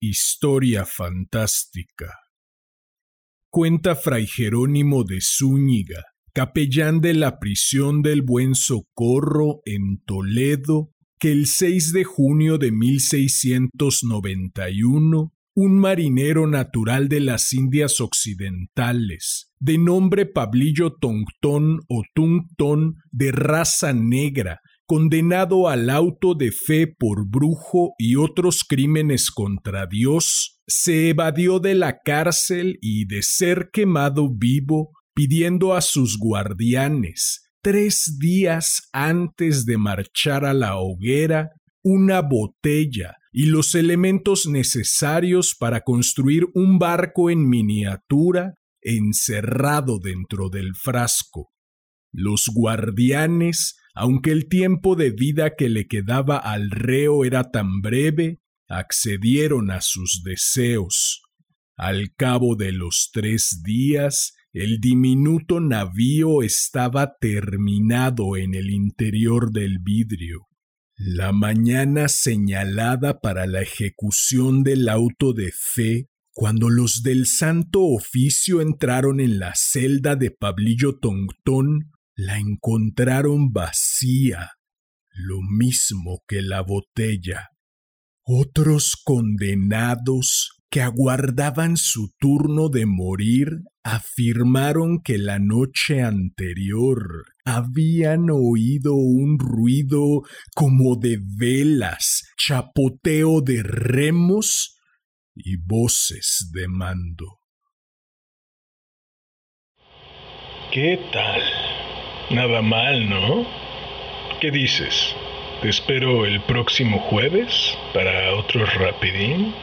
Historia fantástica. Cuenta Fray Jerónimo de Zúñiga, capellán de la prisión del Buen Socorro en Toledo, que el 6 de junio de 1691 un marinero natural de las Indias Occidentales, de nombre Pablillo Tongtón o Tungtón, de raza negra, condenado al auto de fe por brujo y otros crímenes contra Dios, se evadió de la cárcel y de ser quemado vivo, pidiendo a sus guardianes, tres días antes de marchar a la hoguera, una botella y los elementos necesarios para construir un barco en miniatura encerrado dentro del frasco. Los guardianes aunque el tiempo de vida que le quedaba al reo era tan breve, accedieron a sus deseos. Al cabo de los tres días, el diminuto navío estaba terminado en el interior del vidrio. La mañana señalada para la ejecución del auto de fe, cuando los del Santo Oficio entraron en la celda de Pablillo Tongtón, la encontraron vacía, lo mismo que la botella. Otros condenados que aguardaban su turno de morir afirmaron que la noche anterior habían oído un ruido como de velas, chapoteo de remos y voces de mando. ¿Qué tal? Nada mal, ¿no? ¿Qué dices? ¿Te espero el próximo jueves para otro rapidín?